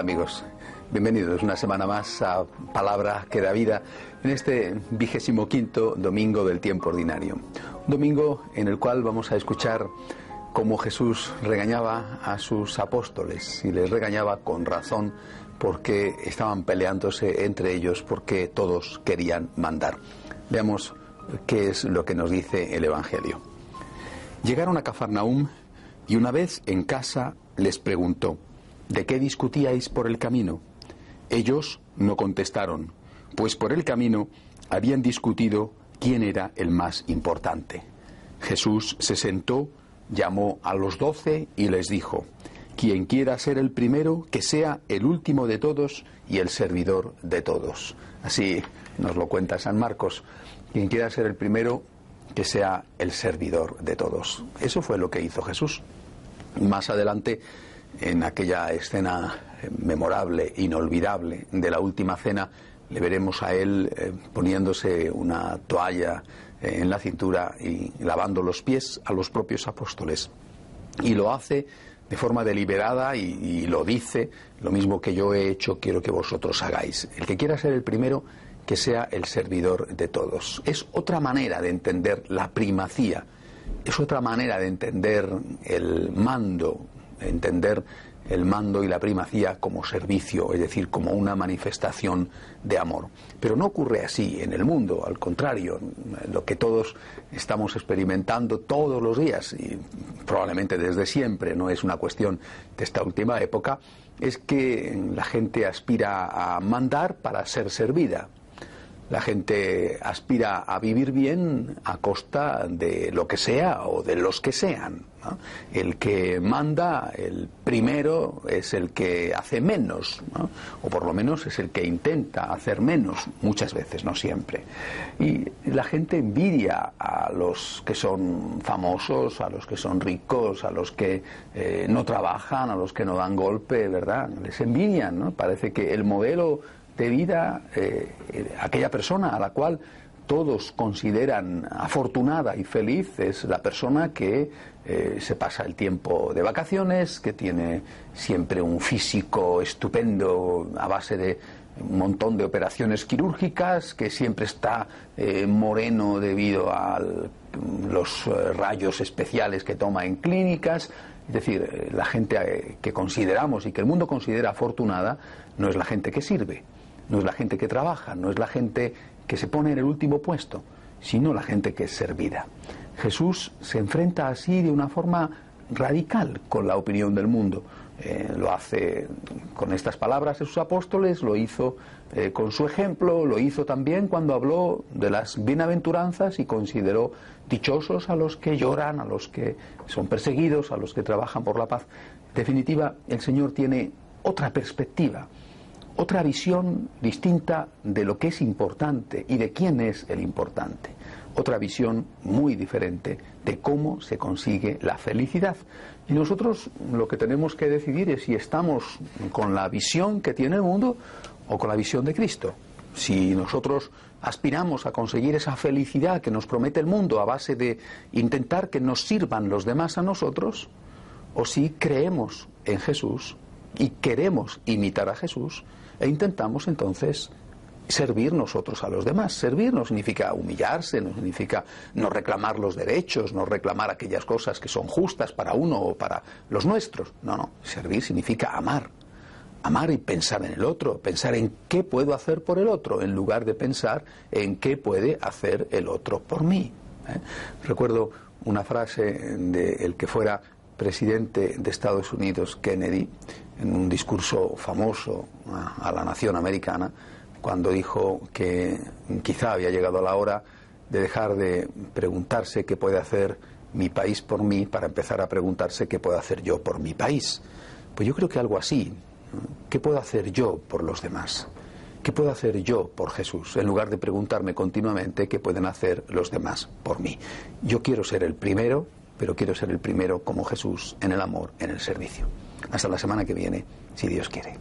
Amigos, bienvenidos una semana más a Palabra que da vida en este vigésimo quinto domingo del tiempo ordinario. Un domingo en el cual vamos a escuchar cómo Jesús regañaba a sus apóstoles y les regañaba con razón porque estaban peleándose entre ellos porque todos querían mandar. Veamos qué es lo que nos dice el Evangelio. Llegaron a Cafarnaúm y una vez en casa les preguntó, ¿De qué discutíais por el camino? Ellos no contestaron, pues por el camino habían discutido quién era el más importante. Jesús se sentó, llamó a los doce y les dijo, quien quiera ser el primero, que sea el último de todos y el servidor de todos. Así nos lo cuenta San Marcos. Quien quiera ser el primero, que sea el servidor de todos. Eso fue lo que hizo Jesús. Más adelante en aquella escena eh, memorable, inolvidable de la última cena, le veremos a él eh, poniéndose una toalla eh, en la cintura y lavando los pies a los propios apóstoles. Y lo hace de forma deliberada y, y, lo dice, lo mismo que yo he hecho, quiero que vosotros hagáis. El que quiera ser el primero, que sea el servidor de todos. Es otra manera de entender la primacía, es otra manera de entender el mando entender el mando y la primacía como servicio, es decir, como una manifestación de amor. Pero no ocurre así en el mundo, al contrario, lo que todos estamos experimentando todos los días, y probablemente desde siempre, no es una cuestión de esta última época, es que la gente aspira a mandar para ser servida. La gente aspira a vivir bien a costa de lo que sea o de los que sean. El que manda, el primero, es el que hace menos, ¿no? o por lo menos es el que intenta hacer menos, muchas veces, no siempre. Y la gente envidia a los que son famosos, a los que son ricos, a los que eh, no trabajan, a los que no dan golpe, ¿verdad? Les envidian, ¿no? Parece que el modelo de vida eh, aquella persona a la cual todos consideran afortunada y feliz es la persona que eh, se pasa el tiempo de vacaciones, que tiene siempre un físico estupendo a base de un montón de operaciones quirúrgicas, que siempre está eh, moreno debido a los eh, rayos especiales que toma en clínicas. Es decir, la gente que consideramos y que el mundo considera afortunada no es la gente que sirve no es la gente que trabaja, no es la gente que se pone en el último puesto, sino la gente que es servida. Jesús se enfrenta así de una forma radical con la opinión del mundo. Eh, lo hace con estas palabras de sus apóstoles, lo hizo eh, con su ejemplo, lo hizo también cuando habló de las bienaventuranzas y consideró dichosos a los que lloran, a los que son perseguidos, a los que trabajan por la paz. En definitiva, el Señor tiene otra perspectiva otra visión distinta de lo que es importante y de quién es el importante. Otra visión muy diferente de cómo se consigue la felicidad. Y nosotros lo que tenemos que decidir es si estamos con la visión que tiene el mundo o con la visión de Cristo. Si nosotros aspiramos a conseguir esa felicidad que nos promete el mundo a base de intentar que nos sirvan los demás a nosotros, o si creemos en Jesús y queremos imitar a Jesús, e intentamos entonces servir nosotros a los demás. Servir no significa humillarse, no significa no reclamar los derechos, no reclamar aquellas cosas que son justas para uno o para los nuestros. No, no, servir significa amar. amar y pensar en el otro, pensar en qué puedo hacer por el otro, en lugar de pensar en qué puede hacer el otro por mí. ¿eh? Recuerdo una frase de el que fuera presidente de Estados Unidos, Kennedy, en un discurso famoso a la nación americana, cuando dijo que quizá había llegado la hora de dejar de preguntarse qué puede hacer mi país por mí para empezar a preguntarse qué puedo hacer yo por mi país. Pues yo creo que algo así. ¿Qué puedo hacer yo por los demás? ¿Qué puedo hacer yo por Jesús? En lugar de preguntarme continuamente qué pueden hacer los demás por mí. Yo quiero ser el primero, pero quiero ser el primero como Jesús, en el amor, en el servicio. Hasta la semana que viene, si Dios quiere.